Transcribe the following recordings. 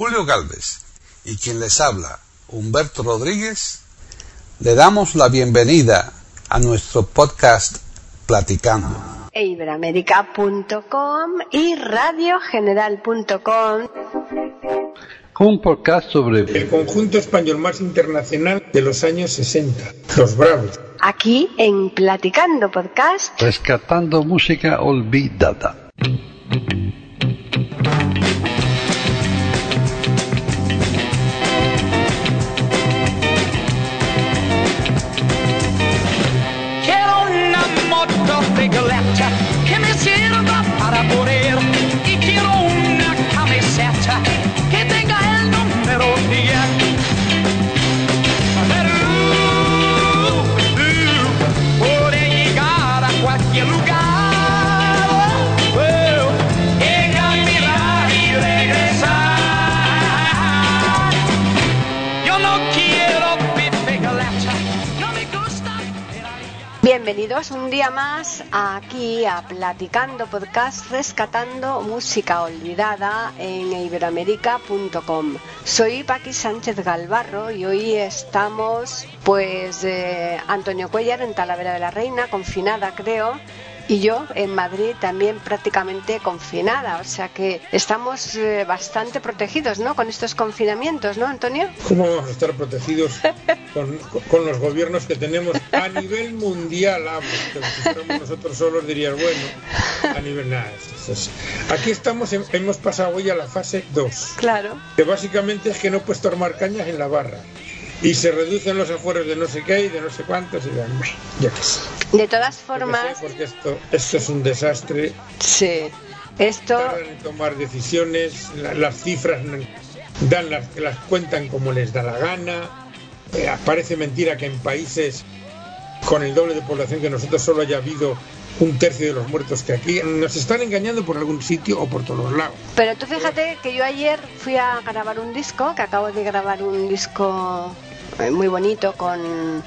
Julio Galvez y quien les habla, Humberto Rodríguez, le damos la bienvenida a nuestro podcast Platicando. Iberamérica.com y radiogeneral.com. Un podcast sobre el conjunto español más internacional de los años 60, Los Bravos. Aquí en Platicando Podcast. Rescatando música olvidada. Bienvenidos un día más aquí a Platicando Podcast Rescatando Música Olvidada en iberoamérica.com. Soy Paqui Sánchez Galvarro y hoy estamos pues eh, Antonio Cuellar en Talavera de la Reina, confinada creo, y yo en Madrid también prácticamente confinada, o sea que estamos eh, bastante protegidos, ¿no? Con estos confinamientos, ¿no, Antonio? ¿Cómo vamos a estar protegidos con, los gobiernos que tenemos a nivel mundial? si fuéramos nosotros solos dirías, bueno, a nivel nada. Aquí estamos, hemos pasado hoy a la fase 2. Claro. Que básicamente es que no puedes tomar cañas en la barra y se reducen los afueros de no sé qué y de no sé cuántos y ya que sé. De todas formas... porque esto, esto es un desastre. Sí. Esto... Tardan tomar decisiones, las cifras dan las, las cuentan como les da la gana. Eh, parece mentira que en países con el doble de población que nosotros solo haya habido un tercio de los muertos que aquí. Nos están engañando por algún sitio o por todos lados. Pero tú fíjate que yo ayer fui a grabar un disco, que acabo de grabar un disco muy bonito con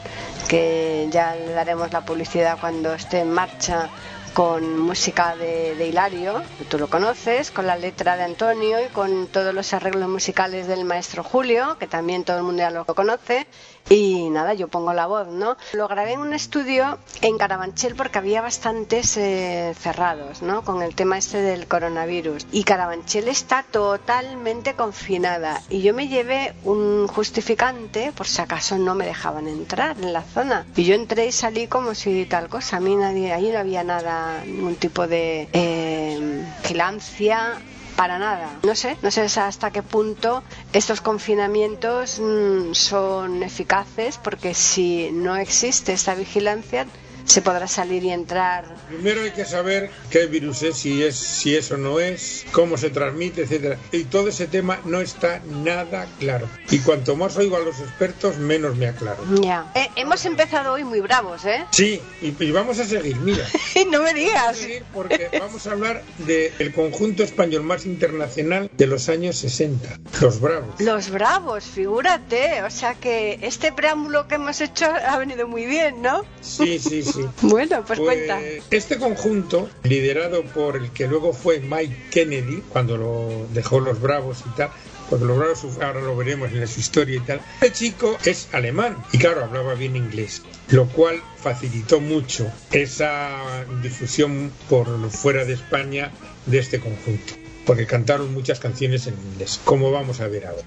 que ya le daremos la publicidad cuando esté en marcha con música de, de, Hilario, tú lo conoces, con la letra de Antonio y con todos los arreglos musicales del maestro Julio, que también todo el mundo ya lo conoce, y nada, yo pongo la voz, ¿no? Lo grabé en un estudio en Carabanchel porque había bastantes eh, cerrados, ¿no? Con el tema este del coronavirus. Y Carabanchel está totalmente confinada. Y yo me llevé un justificante por si acaso no me dejaban entrar en la zona. Y yo entré y salí como si tal cosa. A mí nadie, ahí no había nada, ningún tipo de eh, vigilancia para nada. No sé, no sé hasta qué punto estos confinamientos mm, son eficaces porque si no existe esta vigilancia se podrá salir y entrar. Primero hay que saber qué virus es, si es, si eso no es, cómo se transmite, etcétera. Y todo ese tema no está nada claro. Y cuanto más oigo a los expertos, menos me aclaro. Ya. Eh, hemos empezado hoy muy bravos, ¿eh? Sí, y, vamos a seguir, mira. no me digas. Vamos a seguir porque vamos a hablar del conjunto español más internacional de los años 60, los Bravos. Los Bravos, figúrate. O sea que este preámbulo que hemos hecho ha venido muy bien, ¿no? Sí, sí, sí. Bueno, pues, cuenta. Pues, este conjunto, liderado por el que luego fue Mike Kennedy, cuando lo dejó los Bravos y tal, porque los Bravos ahora lo veremos en su historia y tal, este chico es alemán y claro, hablaba bien inglés, lo cual facilitó mucho esa difusión por fuera de España de este conjunto, porque cantaron muchas canciones en inglés, como vamos a ver ahora.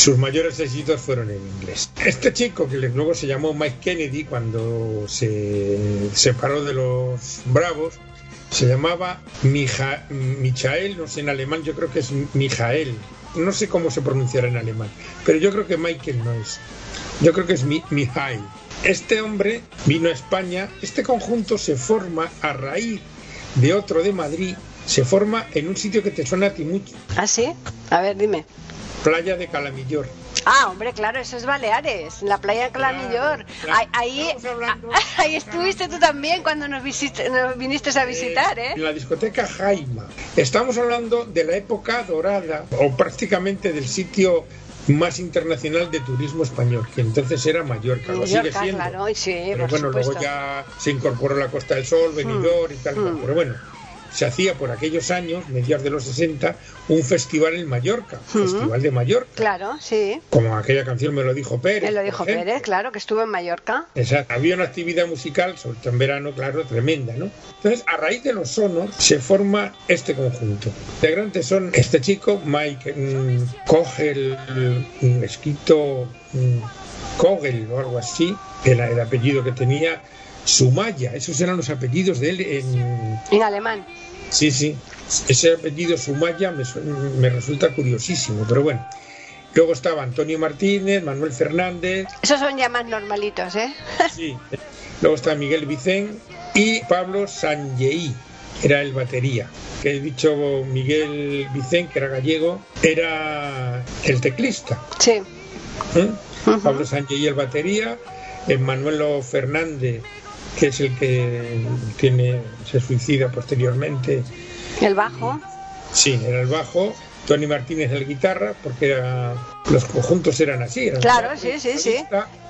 Sus mayores éxitos fueron en inglés. Este chico, que luego se llamó Mike Kennedy cuando se separó de los Bravos, se llamaba Michael, no sé en alemán, yo creo que es Michael. No sé cómo se pronunciará en alemán, pero yo creo que Michael no es. Yo creo que es Mijael. Este hombre vino a España. Este conjunto se forma a raíz de otro de Madrid. Se forma en un sitio que te suena a ti mucho. ¿Ah, sí? A ver, dime. Playa de Calamillor. Ah, hombre, claro, eso es Baleares, la playa de Calamillor. ahí, ahí, estuviste tú también cuando nos, viniste a visitar, ¿eh? En la discoteca Jaima. Estamos hablando de la época dorada, o prácticamente del sitio más internacional de turismo español, que entonces era Mallorca, lo sigue siendo. Claro, sí, pero bueno, luego ya se incorporó la Costa del Sol, Benidorm y tal, mm. pero bueno, se hacía por aquellos años, mediados de los 60, un festival en Mallorca, Festival de Mallorca. Claro, sí. Como aquella canción me lo dijo Pérez. Me lo dijo Pérez, claro, que estuvo en Mallorca. Exacto. Había una actividad musical, sobre todo en verano, claro, tremenda, ¿no? Entonces, a raíz de los sonos, se forma este conjunto. Integrantes son este chico, Mike mm, Kogel, un escrito Kogel o algo así, era el apellido que tenía, Sumaya, esos eran los apellidos de él en... En alemán. Sí, sí. Ese apellido Sumaya me, me resulta curiosísimo, pero bueno. Luego estaba Antonio Martínez, Manuel Fernández. Esos son ya más normalitos, ¿eh? sí. Luego está Miguel Vicén y Pablo Sanjei, era el batería. Que he dicho Miguel Vicén, que era gallego, era el teclista. Sí. ¿Eh? Pablo Sanjei el batería, Manuelo Fernández que es el que tiene se suicida posteriormente. El bajo. Sí, era el bajo. Tony Martínez el guitarra, porque era, los conjuntos eran así. claro, sí, sí, sí.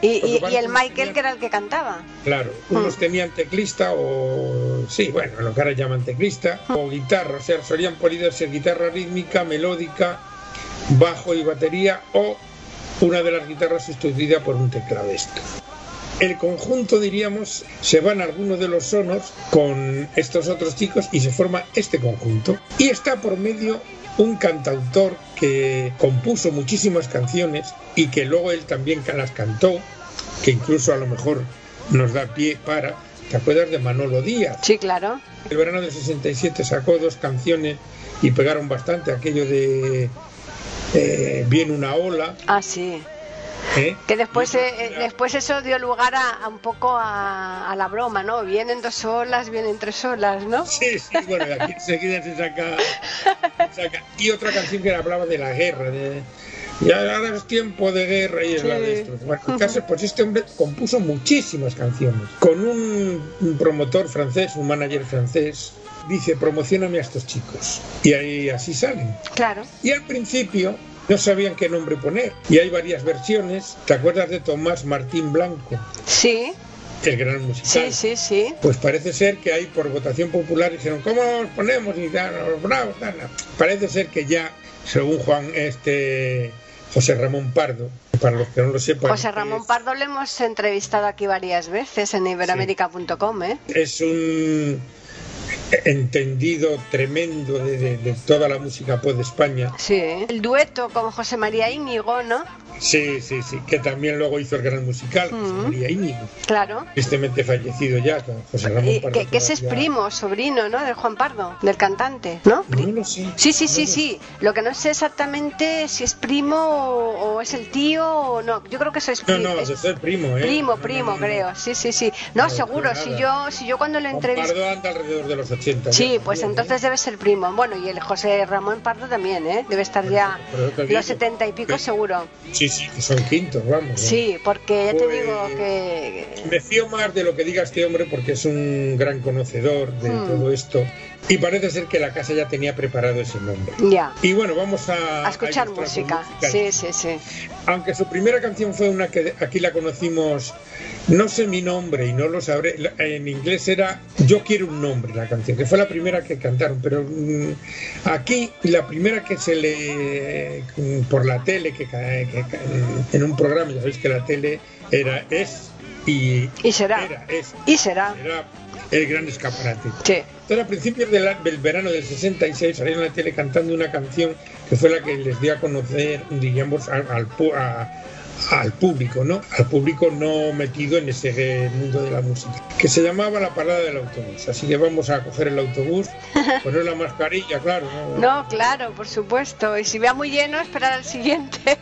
Y, el Michael, que era el que cantaba. Claro, unos mm. tenían teclista o, sí, bueno, lo que ahora llaman teclista, o guitarra, o sea, solían poder ser guitarra rítmica, melódica, bajo y batería, o una de las guitarras sustituida por un tecladista el conjunto, diríamos, se van algunos de los sonos con estos otros chicos y se forma este conjunto. Y está por medio un cantautor que compuso muchísimas canciones y que luego él también las cantó, que incluso a lo mejor nos da pie para. ¿Te acuerdas de Manolo Díaz? Sí, claro. El verano del 67 sacó dos canciones y pegaron bastante aquello de eh, Viene una ola. Ah, sí. ¿Eh? Que después, eh, después eso dio lugar a, un poco a, la broma, ¿no? Vienen dos olas, vienen tres olas, ¿no? Sí, sí, bueno, aquí enseguida se saca, Y otra canción que hablaba de la guerra, de, ya ahora es tiempo de guerra y es la de esto. Bueno, en caso, pues este hombre compuso muchísimas canciones con un, promotor francés, un manager francés. Dice, promocioname a estos chicos. Y ahí así salen. Claro. Y al principio no sabían qué nombre poner. Y hay varias versiones. ¿Te acuerdas de Tomás Martín Blanco? Sí. El gran musical. Sí, sí, sí. Pues parece ser que hay por votación popular dijeron, ¿cómo nos ponemos? Y bravo, Parece ser que ya, según Juan, este José Ramón Pardo, para los que no lo sepan. José Ramón Pardo le hemos entrevistado aquí varias veces en iberamérica.com, ¿eh? Es un entendido tremendo de, toda la música pop de España. Sí, el dueto con José María Íñigo, ¿no? Sí, sí, sí, que también luego hizo el gran musical, José mm. María Íñigo. Claro. Tristemente fallecido ya, José Ramón Pardo. Que, ese es primo, sobrino, ¿no? Del Juan Pardo, del cantante, ¿no? No lo sé. Sí, sí, sí, sí. Lo que no sé exactamente si es primo o, es el tío o no. Yo creo que eso es primo. No, no, es el primo, ¿eh? Primo, primo, creo. Sí, sí, sí. No, seguro, si yo, si yo cuando lo entrevisté. Pardo anda alrededor de los 80. Sí, pues entonces debe ser primo. Bueno, y el José Ramón Pardo también, ¿eh? Debe estar ya los 70 y pico seguro. Sí, sí, que son 15 Sí, porque ya te pues, digo que... Me fío más de lo que diga este hombre porque es un gran conocedor de hmm. todo esto y parece ser que la casa ya tenía preparado ese nombre. Ya. Y bueno, vamos a... A escuchar música. Sí, sí, sí. Aunque su primera canción fue una que aquí la conocimos, no sé mi nombre y no lo sabré, en inglés era Yo quiero un nombre la canción, que fue la primera que cantaron, pero mm, aquí la primera que se le... por la tele, que, que en un programa, ya sabéis que la tele era, es y, y será. Era, es, y será. el gran escaparate. Sí. Entonces, a principios del, verano del 66 salieron en la tele cantando una canción que fue la que les dio a conocer, digamos, al, al, público, ¿no? Al público no metido en ese mundo de la música, que se llamaba La Parada del Autobús. Así que vamos a coger el autobús, poner la mascarilla, claro. No, no claro, por supuesto. Y si vea muy lleno, esperar al siguiente.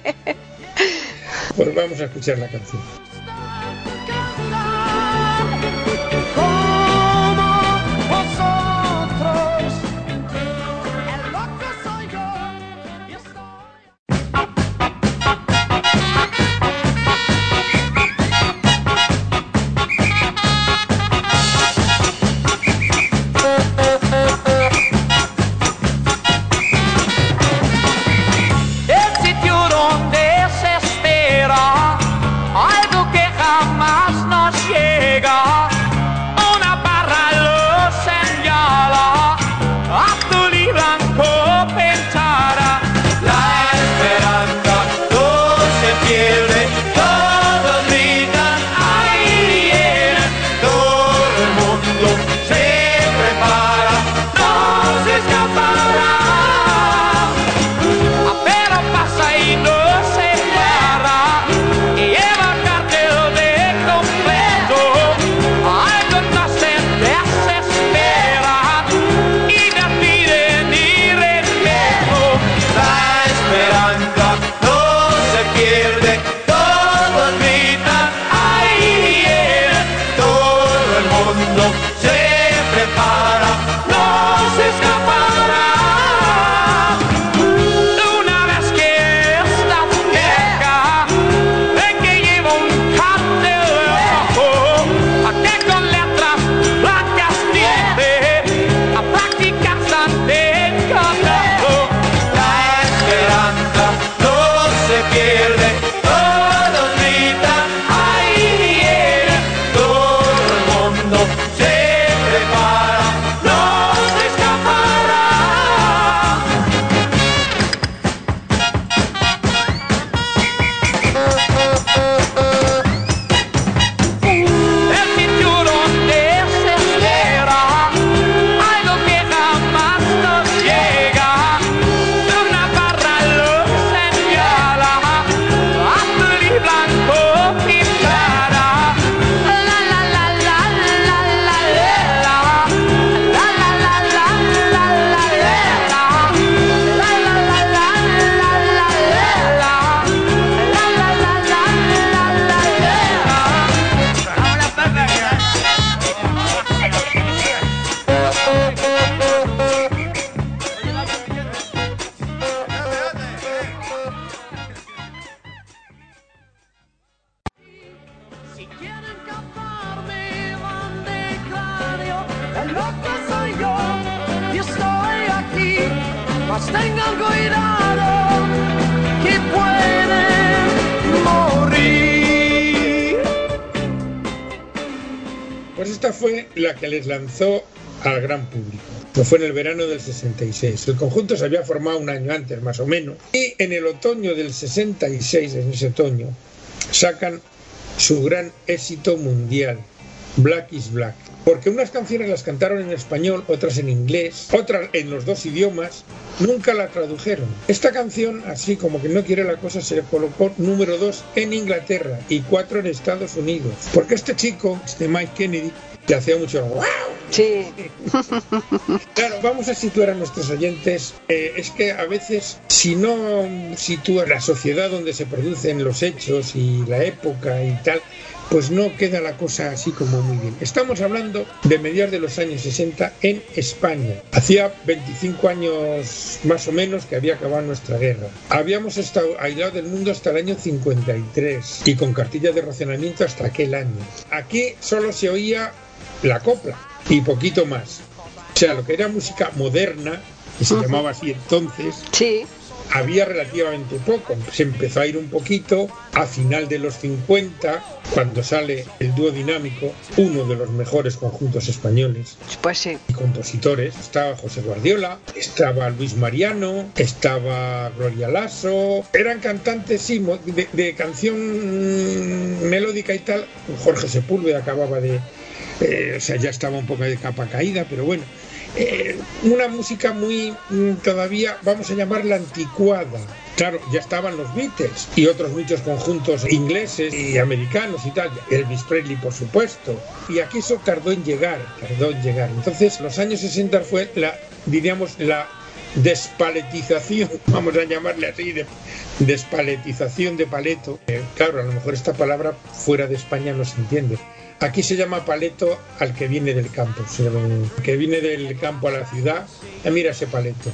Pues vamos a escuchar la canción. Que les lanzó al gran público. Fue en el verano del 66. El conjunto se había formado un año antes, más o menos. Y en el otoño del 66, en ese otoño, sacan su gran éxito mundial, Black is Black. Porque unas canciones las cantaron en español, otras en inglés, otras en los dos idiomas, nunca la tradujeron. Esta canción, así como que no quiere la cosa, se colocó número dos en Inglaterra y cuatro en Estados Unidos. Porque este chico, este Mike Kennedy, que hacía mucho wow. Sí. claro, vamos a situar a nuestros oyentes. Eh, es que a veces, si no sitúas la sociedad donde se producen los hechos y la época y tal, pues no queda la cosa así como muy bien. Estamos hablando de mediados de los años 60 en España. Hacía 25 años más o menos que había acabado nuestra guerra. Habíamos estado aislados del mundo hasta el año 53 y con cartilla de racionamiento hasta aquel año. Aquí solo se oía la copla y poquito más. O sea, lo que era música moderna, que se llamaba así entonces, sí había relativamente poco. Se empezó a ir un poquito a final de los 50, cuando sale el dúo dinámico, uno de los mejores conjuntos españoles. Pues sí. Y compositores. Estaba José Guardiola, estaba Luis Mariano, estaba Gloria Lasso. Eran cantantes, sí, de, canción melódica y tal. Jorge Sepúlveda acababa de. Eh, o sea, ya estaba un poco de capa caída, pero bueno eh, una música muy mm, todavía, vamos a llamarla anticuada. Claro, ya estaban los Beatles y otros muchos conjuntos ingleses y americanos y tal. Elvis Presley, por supuesto. Y aquí eso tardó en llegar, tardó en llegar. Entonces, los años 60 fue la, diríamos, la despaletización, vamos a llamarle así, de, despaletización de paleto. Eh, claro, a lo mejor esta palabra fuera de España no se entiende Aquí se llama paleto al que viene del campo, que viene del campo a la ciudad, eh, mira ese paleto.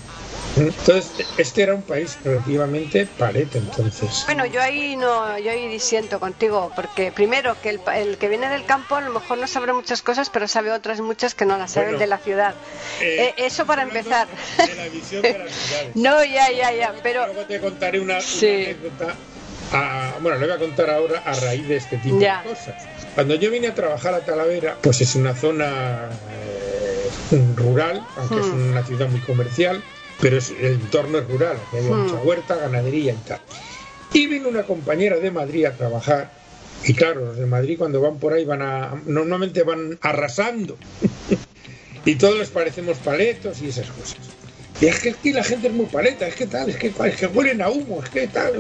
Entonces, este era un país relativamente paleto, entonces. Bueno, yo ahí no, yo ahí disiento contigo, porque primero que el, que viene del campo a lo mejor no sabe muchas cosas, pero sabe otras muchas que no las saben de la ciudad. Eh, eh, eso para empezar. De la visión de las ciudades. no, ya, ya, ya, pero. Luego te contaré una, anécdota. Bueno, le voy a contar ahora a raíz de este tipo de cosas. Cuando yo vine a trabajar a Talavera, pues es una zona eh, rural, aunque es hmm. una ciudad muy comercial, pero es, el entorno es rural, hay hmm. mucha huerta, ganadería y tal. Y vino una compañera de Madrid a trabajar, y claro, los de Madrid cuando van por ahí van a, normalmente van arrasando, y todos les parecemos paletos y esas cosas. Y es que aquí la gente es muy paleta, es que tal, es que, es que huelen a humo, es que tal.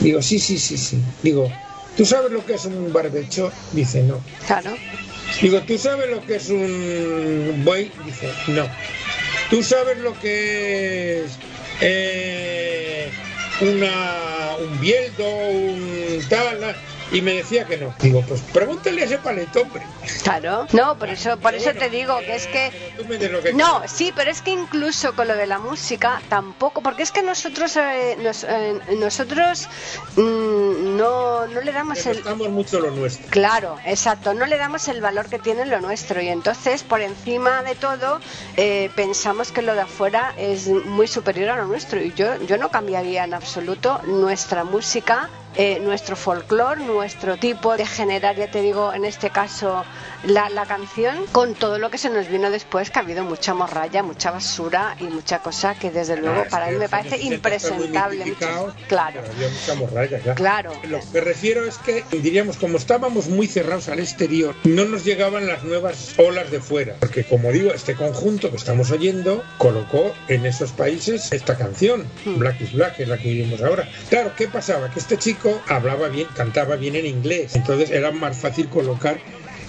Digo, sí, sí, sí, sí. Digo, ¿Tú sabes lo que es un barbecho? Dice, no. Claro. Digo, ¿tú sabes lo que es un buey? Dice, no. ¿Tú sabes lo que es eh, una, un bieldo, un tal? Y me decía que no. Digo, pues pregúntale a ese paleto, hombre. Claro, no, por eso, por eso te digo que es que... No, sí, pero es que incluso con lo de la música tampoco, porque es que nosotros eh, eh, nosotros mm, no, no le damos el... Estamos mucho lo nuestro. Claro, exacto, no le damos el valor que tiene lo nuestro y entonces por encima de todo eh, pensamos que lo de afuera es muy superior a lo nuestro y yo, yo no cambiaría en absoluto nuestra música eh, nuestro folclore, nuestro tipo de generar, ya te digo, en este caso, la, la, canción, con todo lo que se nos vino después, que ha habido mucha morralla, mucha basura y mucha cosa que desde luego para él me parece impresentable. claro. había mucha morralla ya. Claro. Lo que refiero es que, diríamos, como estábamos muy cerrados al exterior, no nos llegaban las nuevas olas de fuera. Porque, como digo, este conjunto que estamos oyendo colocó en esos países esta canción, hmm. Black is Black, que es la que vivimos ahora. Claro, ¿qué pasaba? Que este chico hablaba bien, cantaba bien en inglés, entonces era más fácil colocar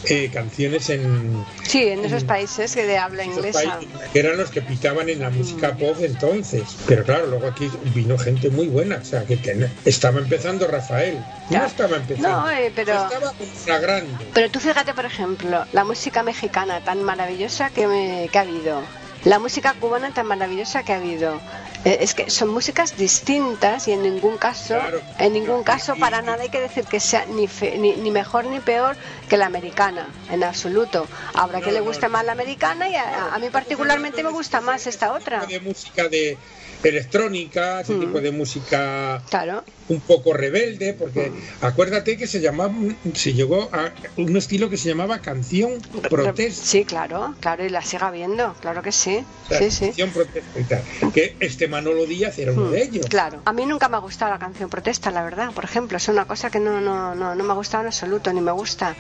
eh, canciones en... Sí, en esos países que de habla inglesa. Eran los que pitaban en la música mm. pop entonces. Pero claro, luego aquí vino gente muy buena. O sea, que, estaba empezando Rafael. No estaba empezando. No, eh, pero... Estaba consagrando. Pero tú fíjate, por ejemplo, la música mexicana tan maravillosa que, me, que ha habido. La música cubana tan maravillosa que ha habido. Eh, es que son músicas distintas y en ningún caso, en ningún caso para nada hay que decir que sea ni, ni, mejor ni peor que la americana, en absoluto. Habrá que le guste más la americana y a, mí particularmente me gusta más esta otra. De música de electrónica, ese tipo de música Claro. un poco rebelde, porque acuérdate que se llamaba, se llegó a un estilo que se llamaba canción protesta. Sí, claro, claro, y la siga viendo, claro que sí. O sea, Sí, sí. Canción protesta. Que este Manolo Díaz era uno de ellos. Claro, a mí nunca me ha gustado la canción protesta, la verdad. Por ejemplo, es una cosa que no, no, no, no me ha gustado en absoluto, ni me gusta.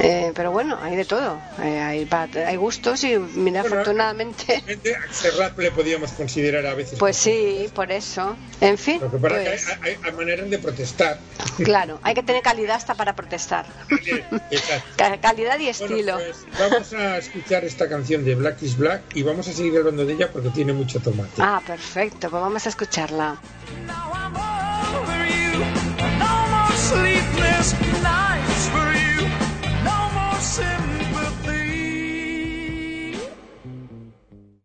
Eh, pero bueno, hay de todo. Eh, hay, hay gustos y, mira, Bueno, afortunadamente. A Serrat le podíamos considerar a veces. Pues sí, por eso. En fin, Lo que pasa pues, es que hay, hay- hay maneras de protestar. claro, hay que tener calidad hasta para protestar. Exacto. Ca- calidad y Bueno, estilo. pues vamos a escuchar esta canción de Black is Black y vamos a seguir hablando de ella porque tiene mucho tomate. Ah, perfecto, pues vamos a escucharla. Now I'm over you. No more sleepless nights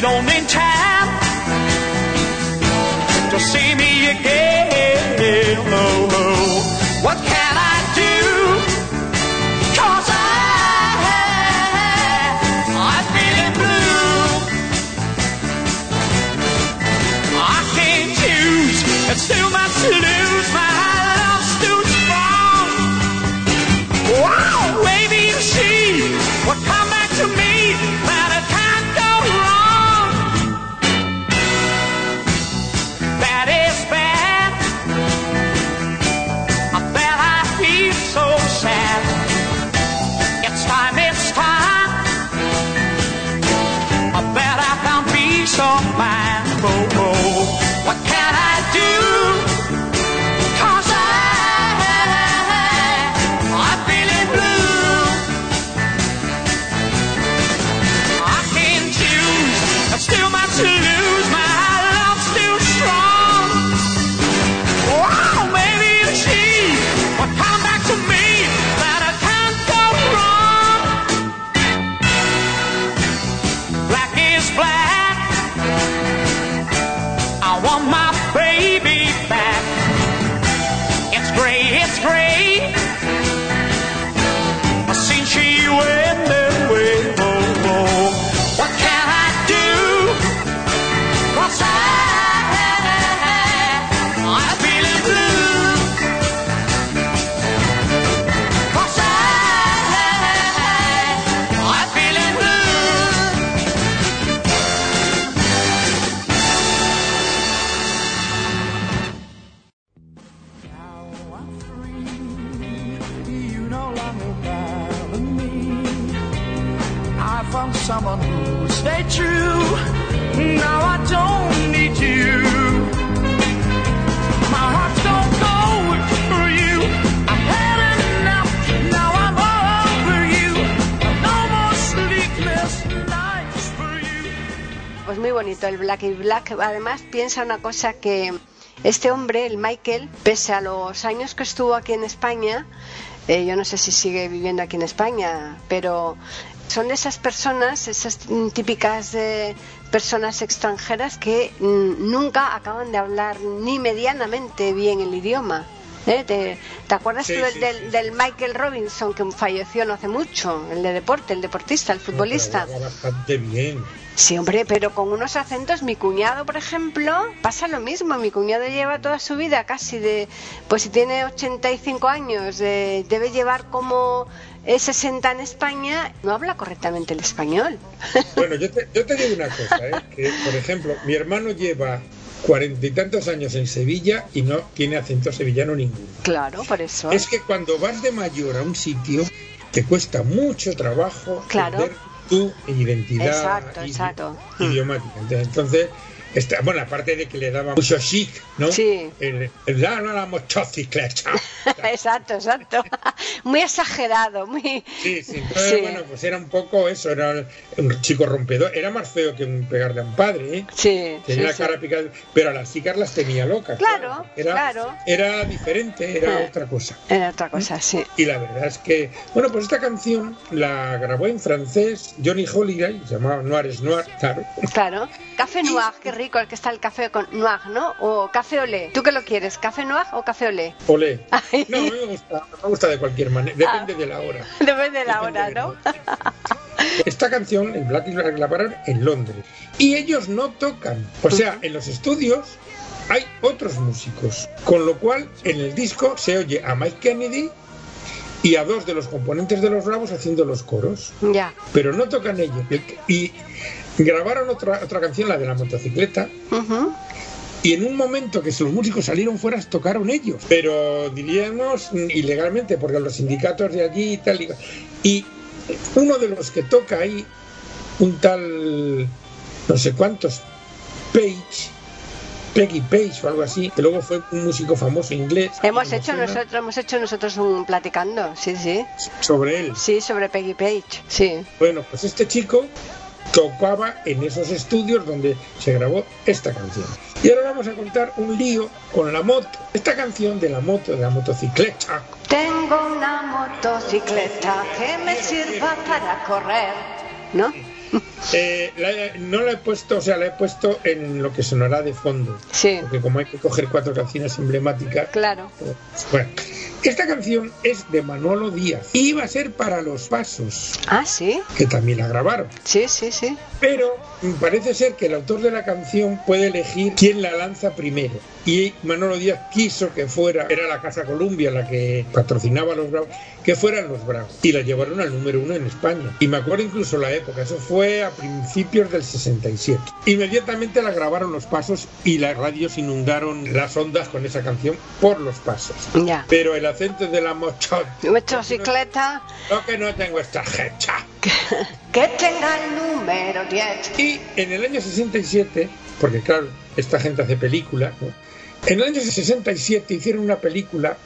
don't entice. Además, piensa una cosa que este hombre, el Michael, pese a los años que estuvo aquí en España, eh, yo no sé si sigue viviendo aquí en España, pero son de esas personas, esas típicas eh, personas extranjeras que nunca acaban de hablar ni medianamente bien el idioma. ¿Eh? ¿Te, te acuerdas Sí, tú del, sí, del- sí, sí. del Michael Robinson que falleció no hace mucho? El de deporte, el deportista, el futbolista. Pero bastante bien. Sí, hombre, pero con unos acentos, mi cuñado, por ejemplo, pasa lo mismo. Mi cuñado lleva toda su vida casi de, pues si tiene 85 años, eh, debe llevar como eh, 60 en España, no habla correctamente el español. Bueno, yo te, yo te digo una cosa, ¿eh? que por ejemplo, mi hermano lleva cuarenta y tantos años en Sevilla y no tiene acento sevillano ninguno. claro, por eso. Es que cuando vas de mayor a un sitio, te cuesta mucho trabajo Claro. perder tu identidad Exacto, exacto. idiomática. Entonces, bueno, aparte de que le daba mucho chic, ¿no? Sí. El, el, "Ah, no la motocicleta. exacto, exacto. muy exagerado, muy... Sí, sí. Entonces, Sí. bueno, pues era un poco eso, era un chico rompedor. Era más feo que un pegarle a un padre, ¿eh? Sí, Tenía sí, la sí. cara picada, pero a las chicas las tenía locas. Claro, Era, claro. Era diferente, era Eh. otra cosa. Era otra cosa, sí. Y la verdad es que, bueno, pues esta canción la grabó en francés Johnny Holiday, se llamaba Noir es Noir, claro. Claro. Café noir, qué rico el que está el café con noir, ¿no? O café olé. ¿Tú qué lo quieres? ¿Café noir o café olé? Olé. Ay. No, me gusta, me gusta de cualquier manera, depende de la hora. Depende de la Depende hora, de ¿no? Esta canción, el Black la grabaron en Londres. Y ellos no tocan. O sea, en los estudios hay otros músicos. Con lo cual, en el disco se oye a Mike Kennedy y a dos de los componentes de los Bravos haciendo los coros. Ya. Pero no tocan ellos. Y grabaron otra, otra canción, la de la motocicleta, y en un momento que los músicos salieron fuera tocaron ellos, pero diríamos mm, ilegalmente porque los sindicatos de allí y tal. Y, uno de los que toca ahí, un tal no sé cuántos, Page, Peggy Page o algo así, que luego fue un músico famoso inglés. Hemos hecho suena nosotros, hemos hecho nosotros un platicando, sí, sí. sobre él. Sí, sobre Peggy Page, sí. Bueno, pues este chico tocaba en esos estudios donde se grabó esta canción. Y ahora vamos a contar un lío con la moto. Esta canción de la moto, de la motocicleta, Tengo una motocicleta que me sirva para correr, ¿no? eh, la- no la he puesto, o sea, la he puesto en lo que sonará de fondo. Sí, Porque como hay que coger cuatro canciones emblemáticas, claro. bueno. Esta canción es de Manolo Díaz y iba a ser para los pasos, Ah, sí, que también la grabaron. sí, sí, sí. Pero mm, parece ser que el autor de la canción puede elegir quién la lanza primero. Y Manolo Díaz quiso que fuera, era la Casa Columbia la que patrocinaba a los Bravos, que fueran los Bravos. Y la llevaron al número uno en España. Y me acuerdo incluso la época, eso fue a principios del 67. Inmediatamente la grabaron los pasos y las radios inundaron las ondas con esa canción por los pasos. Ya. Pero el acento de la moto, Motocicleta no que no tengo esta jecha. que, que tenga el número 10. Y en el año 67, porque claro, esta gente hace películas, ¿no? en el año 67 hicieron una película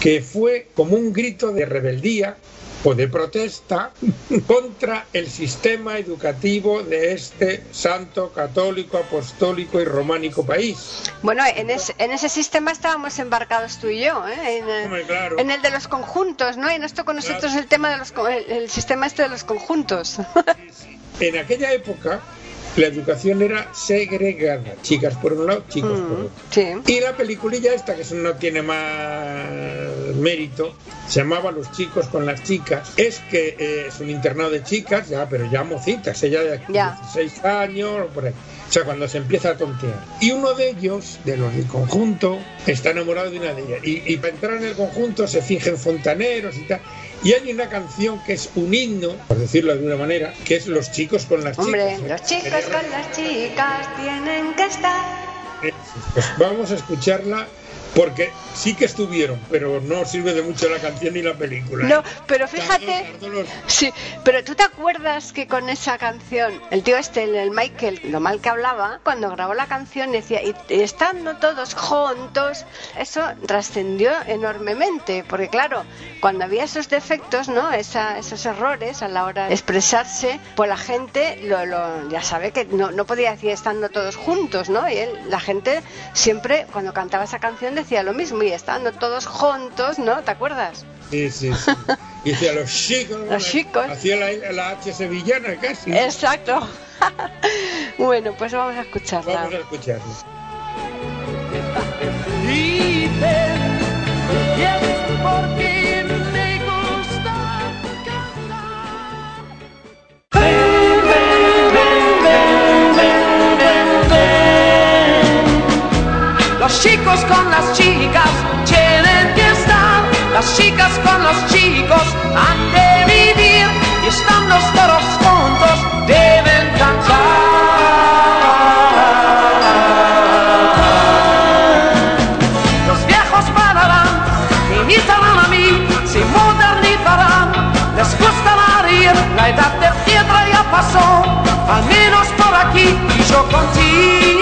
que fue como un grito de rebeldía o de protesta contra el sistema educativo de este santo, católico, apostólico y románico país. Bueno, en, ese- en ese sistema estábamos embarcados tú y yo, ¿eh? En, el- Hombre, claro. en el de los conjuntos, ¿no? Y nos tocó nosotros el tema de los co- el, el sistema este de los conjuntos. En aquella época la educación era segregada, chicas por un lado, chicos por otro. sí. Y la peliculilla esta, que no tiene más mérito, se llamaba Los chicos con las chicas. Es que eh, es un internado de chicas, ya, pero ya mocitas, ella de Ya. 16 años o por ahí. O sea, cuando se empieza a tontear. Y uno de ellos, de los del conjunto, está enamorado de una de ellas. Y, y para entrar en el conjunto se fingen fontaneros y tal. Y hay una canción que es un himno, por decirlo de alguna manera, que es Los chicos con las Hombre, chicas. los chicos con las chicas tienen que estar. Eh, Pues vamos a escucharla porque sí que estuvieron, pero no sirve de mucho la canción ni la película. ¿eh? No, pero Tardó- fíjate, tardó los- Sí, pero tú te acuerdas que con esa canción, el tío este, el- el Michael, lo mal que hablaba, cuando grabó la canción decía, y, y estando todos juntos, eso trascendió enormemente, porque claro, cuando había esos defectos, ¿no? Esa- esos errores a la hora de expresarse, pues la gente lo, lo- ya sabe que no, no podía decir estando todos juntos, ¿no? Y él, la gente siempre, cuando cantaba esa canción, decía hacía lo mismo y estando todos juntos, ¿no? ¿Te acuerdas? Sí, sí, sí. Y hacía los chicos. los chicos. Hacía la, la, H sevillana casi. Exacto. bueno, pues vamos a escucharla. Vamos a escucharla. Los chicos con las chicas tienen que estar, las chicas con los chicos han de vivir y estando todos juntos deben cantar. Los viejos pararán, imitarán a mí, se modernizarán, les gustará reír, la edad de piedra ya pasó, al menos por aquí y yo contigo.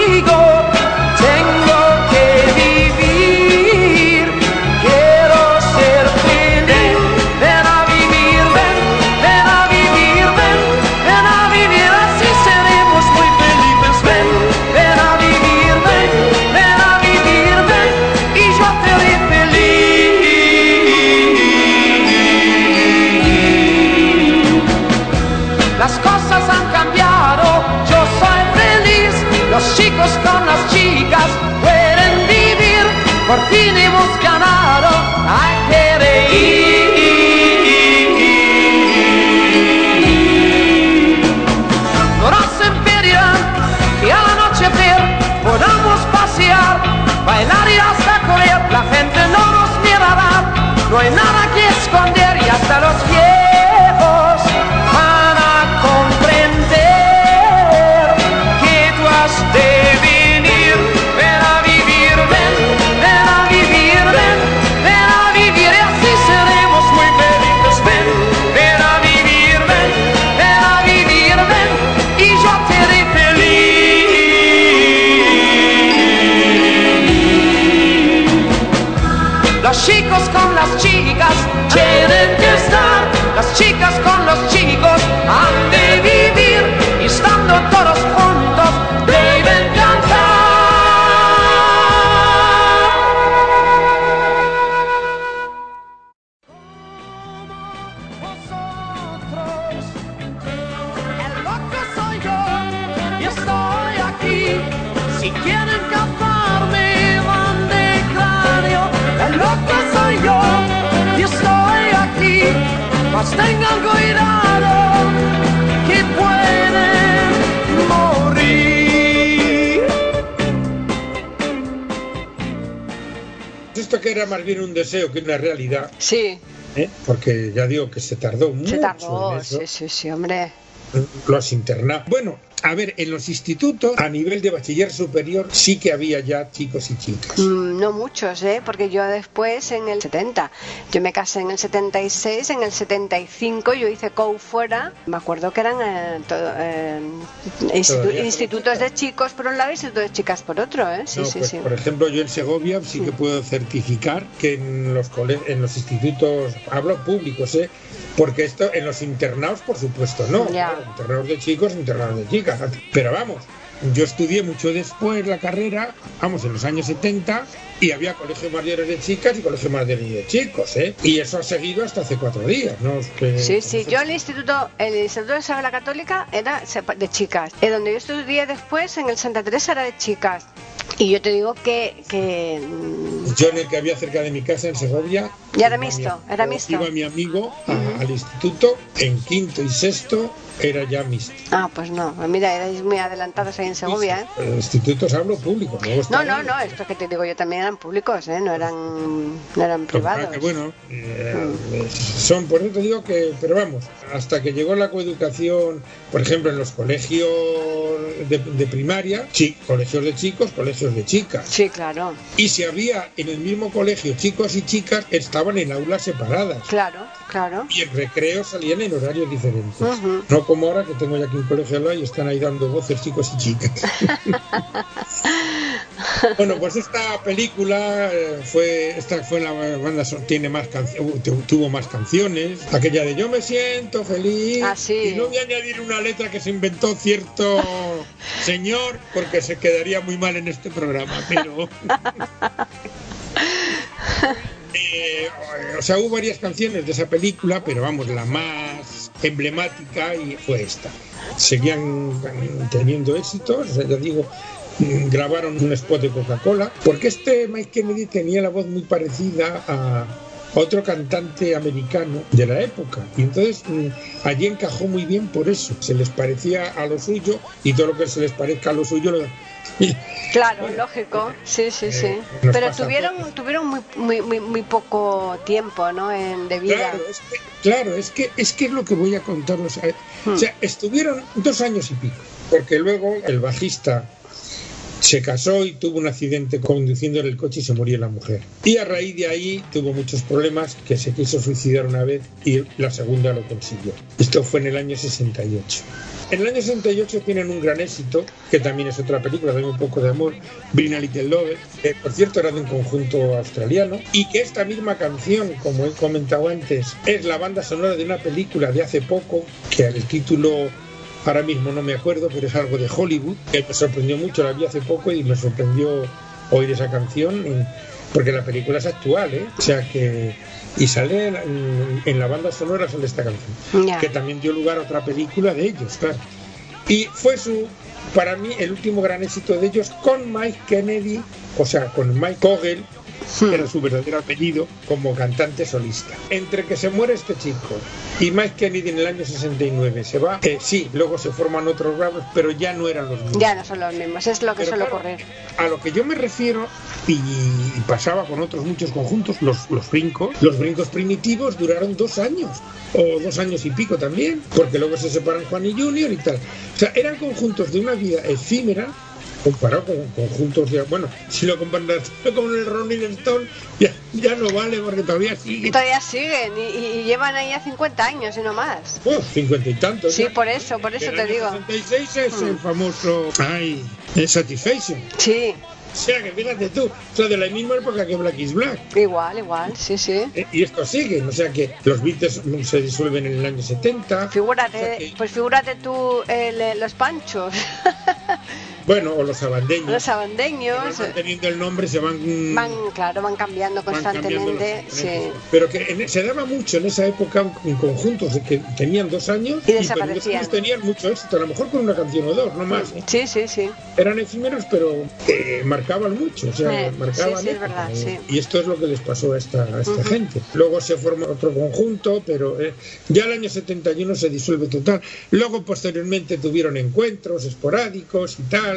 Sí, ¿eh? porque ya digo que se tardó mucho se tardó. en eso. Sí, sí, sí, hombre. Los internados. Bueno, a ver, en los institutos, a nivel de bachiller superior, sí que había ya chicos y chicas. Mm, No muchos, ¿eh? Porque yo después, en el 70, yo me casé en el 76, en el 75 yo hice COU fuera. Me acuerdo que eran eh, todo, eh, institu- institutos de chicos por un lado y institutos de chicas por otro, ¿eh? Sí, No, sí, pues, sí. Por ejemplo, yo en Segovia sí que puedo certificar que en los en los institutos, hablo públicos, ¿eh? porque esto en los internados, por supuesto, no. Ya. Claro, internados de chicos, internados de chicas. Pero vamos, yo estudié mucho después la carrera, vamos, en los años 70, y había colegios mayores de chicas y colegios mayores de chicos, ¿eh? Y eso ha seguido hasta hace cuatro días, ¿no? Que- Sí, sí, yo el instituto, el instituto de Isabel la Católica era de chicas. Y donde yo estudié después, en el Santa Teresa, era de chicas. Y yo te digo que, que mm, Yo en el que había cerca de mi casa, en Segovia. Ya era mixto, mi- era mixto. Iba mi amigo a- al instituto, en quinto y sexto era ya mixto. Ah, pues no. Mira, erais muy adelantados ahí en Segovia, ¿eh? Los institutos hablo público. No, estaban- no, no, esto que te digo yo también eran públicos, ¿eh? No eran, no eran privados. que, bueno, eh, son, por eso te digo que, pero vamos, hasta que llegó la coeducación, por ejemplo, en los colegios de, de primaria, chi- colegios de chicos, colegios de chicas. Sí, claro, Y si había en el mismo colegio chicos y chicas, estaban en aulas separadas. claro, claro. Y en recreo salían en horarios diferentes. No como ahora que tengo ya aquí un colegio al lado y están ahí dando voces chicos y chicas. bueno, pues esta película eh, fue, esta fue la banda tiene más tuvo más canciones. Aquella de Yo me siento feliz. Ah, sí. Y no voy a añadir una letra que se inventó cierto señor porque se quedaría muy mal en este programa, pero. Eh, o sea, hubo varias canciones de esa película, pero vamos, la más emblemática y fue esta. Seguían teniendo éxitos, ya digo, mm, grabaron un spot de Coca-Cola, porque este Mike Kennedy tenía la voz muy parecida a otro cantante americano de la época y entonces mm, allí encajó muy bien por eso se les parecía a lo suyo y todo lo que se les parezca a lo suyo lo- Claro, lógico, sí, sí, sí. Eh, nos Pero tuvieron, tuvieron muy, muy, muy, muy poco tiempo, ¿no? En, de vida. Claro, es que, claro, es que es que es lo que voy a contaros. O sea, estuvieron dos años y pico, porque luego el bajista se casó y tuvo un accidente conduciendo en el coche y se murió la mujer. Y a raíz de ahí tuvo muchos problemas, que se quiso suicidar una vez y la segunda lo consiguió. Esto fue en el año 68. En el año 68 tienen un gran éxito, que también es otra película, de un poco de amor, Brina Little Love, que por cierto era de un conjunto australiano, y que esta misma canción, como he comentado antes, es la banda sonora de una película de hace poco, que el título ahora mismo no me acuerdo, pero es algo de Hollywood, que me sorprendió mucho, la vi hace poco y me sorprendió oír esa canción, porque la película es actual, ¿eh? O sea que... Y sale en, en la banda sonora sale esta canción, Ya. que también dio lugar a otra película de ellos, claro. Y fue su, para mí, el último gran éxito de ellos con Mike Kennedy, o sea, con Mike Kogel, que era su verdadero apellido, como cantante solista. Entre que se muere este chico y Mike Kennedy en el año 69 se va, eh, sí, luego se forman otros bravos, pero ya no eran los mismos. Ya no son los mismos, es lo que Pero suele claro, ocurrir. A lo que yo me refiero, y, y pasaba con otros muchos conjuntos, los, los brincos, los brincos primitivos duraron dos años, o dos años y pico también, porque luego se separan Juan y Junior y tal. O sea, eran conjuntos de una vida efímera comparado con conjuntos de... Bueno, si lo comparas con el Rolling Stone, ya, ya no vale porque todavía sigue. Y todavía siguen y, y- llevan ahí a 50 años y no más. Oh, cincuenta y tantos. Sí, ya. por eso, por eso te digo. 66 es el famoso... Ay, el Satisfaction. Sí, O sea, que fíjate tú, o sea, de la misma época que Black is Black. igual, igual, sí, sí. Eh, Y esto sigue, o sea que los Beatles se disuelven en el año 70. O sea Figúrate, que- pues figúrate tú eh, los panchos, bueno, o los abandeños. los abandeños, van teniendo el nombre, se van. van, claro, van cambiando van cambiando constantemente, los sí. Pero que en- se daba mucho en esa época en conjuntos de que tenían dos años Y dos desaparecían. tenían mucho éxito, a lo mejor con una canción o dos, no más. ¿eh? Sí, sí, sí. Eran efímeros, pero eh, marcaban mucho, o sea, Eh, marcaban. sí, sí, es verdad, sí. Y esto es lo que les pasó a esta, a esta gente. Luego se forma otro conjunto, pero eh, ya el año 71 se disuelve total. Luego, posteriormente, tuvieron encuentros esporádicos y tal,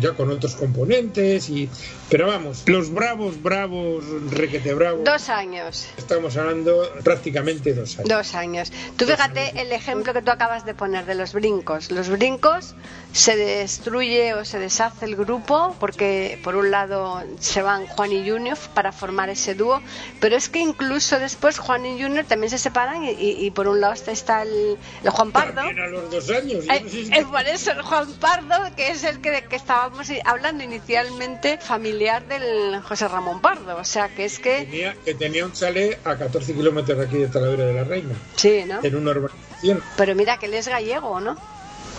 ya con otros componentes. y Pero vamos, los bravos, bravos, requete bravos, Dos años. estamos hablando prácticamente dos años. Dos años. Tú fíjate el ejemplo que tú acabas de poner de los brincos. Los brincos se destruye o se deshace el grupo porque por un lado se van Juan y Junior para formar ese dúo, pero es que incluso después Juan y Junior también se separan y, y- y por un lado está, el, el Juan Pardo. También a los dos años. yo Eh, no sé si- Es por eso el Juan Pardo, que es el que, que estábamos hablando inicialmente, familiar del José Ramón Pardo. O sea, que es que... Tenía, que tenía un chalet a 14 kilómetros de aquí de Talavera de la Reina, Sí, ¿no? en una urbanización. Pero mira que él es gallego, ¿no?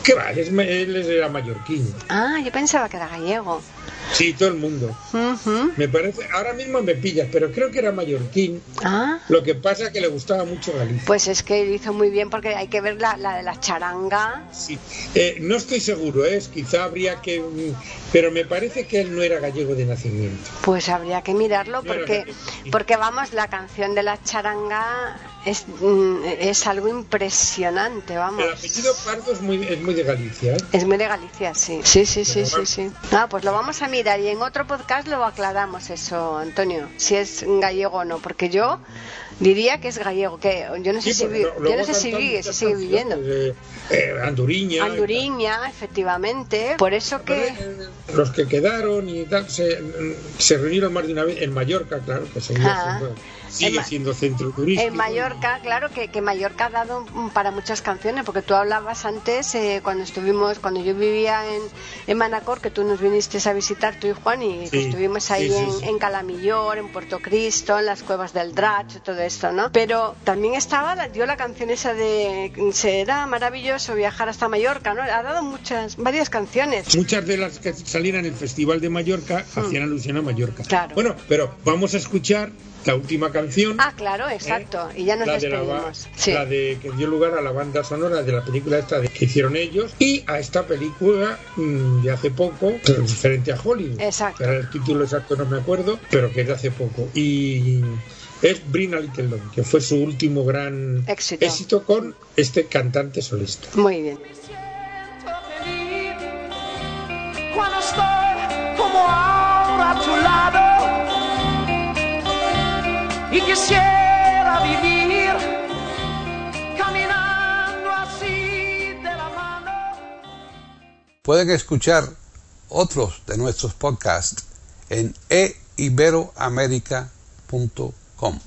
¿Qué va? Él, es, él era mallorquín. Ah, yo pensaba que era gallego. Sí, todo el mundo. Me parece, ahora mismo me pillas, pero creo que era mallorquín. Ah, Lo que pasa es que le gustaba mucho Galicia. pues es que hizo muy bien porque hay que ver la, la de la charanga. Sí. Eh, no estoy seguro, ¿eh? quizá habría que... Pero me parece que él no era gallego de nacimiento. Pues habría que mirarlo No porque, sí. porque vamos, la canción de la charanga es, mm, es algo impresionante, vamos. El apellido Pardo es muy, es muy de Galicia. ¿eh? Es muy de Galicia, sí. Sí, sí, sí, sí, bueno. sí. Ah, pues lo vamos a mirar y en otro podcast lo aclaramos eso, Antonio, si es gallego o no, porque yo diría que es gallego, que yo no sé Sí, si vi- yo no sé si vive, si sigue viviendo. eh, eh, Anduriña. Anduriña, efectivamente, por eso que Los que quedaron y tal se, se reunieron más de una vez en Mallorca, claro, que seguía Ah. En sigue Ma- siendo centro turístico. En Mallorca, claro que, que Mallorca ha dado para muchas canciones, porque tú hablabas antes, eh, cuando estuvimos, cuando yo vivía en, en Manacor, que tú nos viniste a visitar, tú y Juan, y que Sí, estuvimos ahí sí, sí, en, en Calamillor, en Puerto Cristo, en las cuevas del Drach, todo esto, ¿no? Pero también estaba, dio la canción esa de, será maravilloso viajar hasta Mallorca, ¿no? Ha dado muchas, varias canciones. Muchas de las que salían en el Festival de Mallorca hacían alusión a Mallorca. Hmm. Claro. Bueno, pero vamos a escuchar la última canción. Ah, claro, exacto, y ya nos ¿eh? la de, la, despedimos. Sí. la de que dio lugar a la banda sonora de la película esta de- que hicieron ellos y a esta película mm, de hace poco diferente a Hollywood Exacto. Ahora el título exacto no me acuerdo pero que es de hace poco y es Bring a Little Love que fue su último gran Éxito. con este cantante solista Muy bien. siento feliz cuando estoy como y quisiera vivir caminando así de la mano. Pueden escuchar otros de nuestros podcasts en eiberoamerica.com.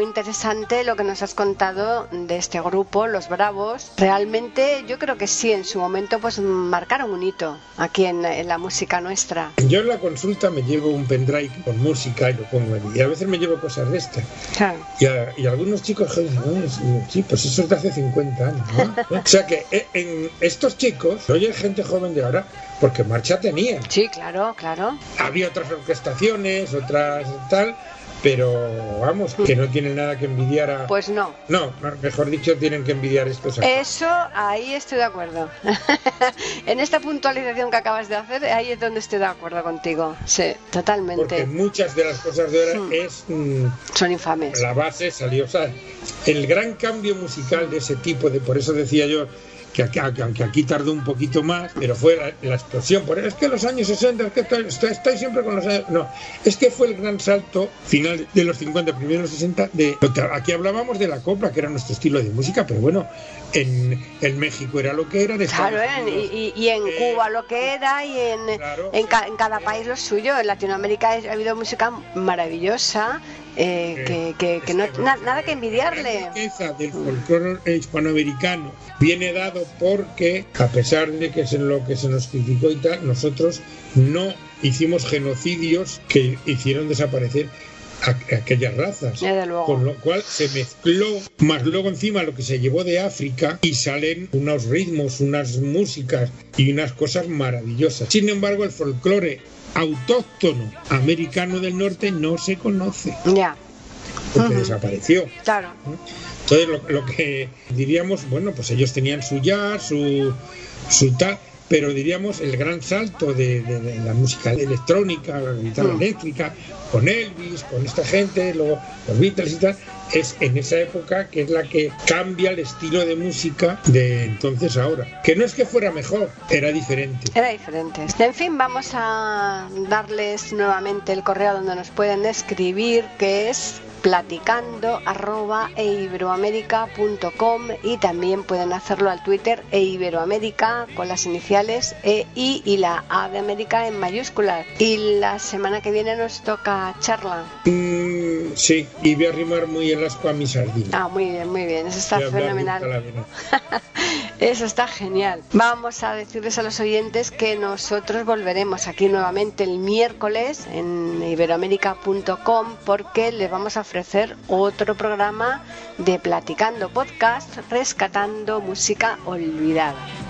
muy interesante lo que nos has contado de este grupo, Los Bravos. Realmente yo creo que sí, en su momento pues marcaron un hito aquí en, en la música nuestra. Yo en la consulta me llevo un pendrive con música y lo pongo allí. Y a veces me llevo cosas de estas. Claro. Y, a- y algunos chicos dicen, "Ah, sí, pues eso es de hace 50 años. ¿no?". o sea que eh, en estos chicos, oye, gente joven de ahora, porque marcha tenían. Sí, claro, claro. Había otras orquestaciones, otras tal, pero vamos, que no tienen nada que envidiar a... Pues no. No, mejor dicho, tienen que envidiar estos Eso, ahí estoy de acuerdo. en esta puntualización que acabas de hacer, ahí es donde estoy de acuerdo contigo. Sí, Porque totalmente. muchas de las cosas de ahora es... mm, Son infames. la base salió, o sea, el gran cambio musical de ese tipo, de por eso decía yo aquí- aunque aquí tardó un poquito más, pero fue la, explosión. Es que los años 60, es que estoy siempre con los años. No, es que fue el gran salto final de los 50, primeros 60. De, aquí hablábamos de la copla, que era nuestro estilo de música, pero bueno, en, en México era lo que era. En Claro, Estados ¿eh? Unidos, y, en eh, Cuba lo que era y en, Claro. en, ca- en cada país lo suyo. En Latinoamérica ha habido música maravillosa eh, que, que- que no na- nada que envidiarle. La riqueza del folclore hispanoamericano viene dado porque, a pesar de que es en lo que se nos criticó y tal, nosotros no hicimos genocidios que hicieron desaparecer a- aquellas razas. Luego. Con lo cual se mezcló, más luego encima lo que se llevó de África y salen unos ritmos, unas músicas y unas cosas maravillosas. Sin embargo, el folclore autóctono americano del norte no se conoce Ya, porque desapareció. claro. Entonces, lo, lo que diríamos, bueno, pues ellos tenían su jazz, su, su tal, pero diríamos el gran salto de, de- de la música electrónica, la guitarra Mm. eléctrica, con Elvis, con esta gente, luego los Beatles y tal, es en esa época que es la que cambia el estilo de música de entonces a ahora. Que no es que fuera mejor, era diferente. Era diferente. En fin, vamos a darles nuevamente el correo donde nos pueden escribir, que es platicando arroba eiberoamerica.com y también pueden hacerlo al Twitter e Iberoamérica con las iniciales E, I y la A de América en mayúsculas. Y la semana que viene nos toca charla. Mm, sí, y voy a arrimar muy el asco a mi sardina. Ah, muy bien, muy bien. Eso está fenomenal. Eso está genial. Vamos a decirles a los oyentes que nosotros volveremos aquí nuevamente el miércoles en iberoamérica.com porque les vamos a ofrecer otro programa de Platicando Podcast Rescatando Música Olvidada.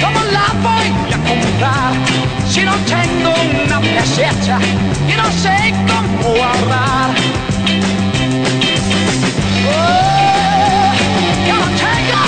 Come la voglio comprare Se non tengo una casetta Io non sé come guardar Oh, yo no tengo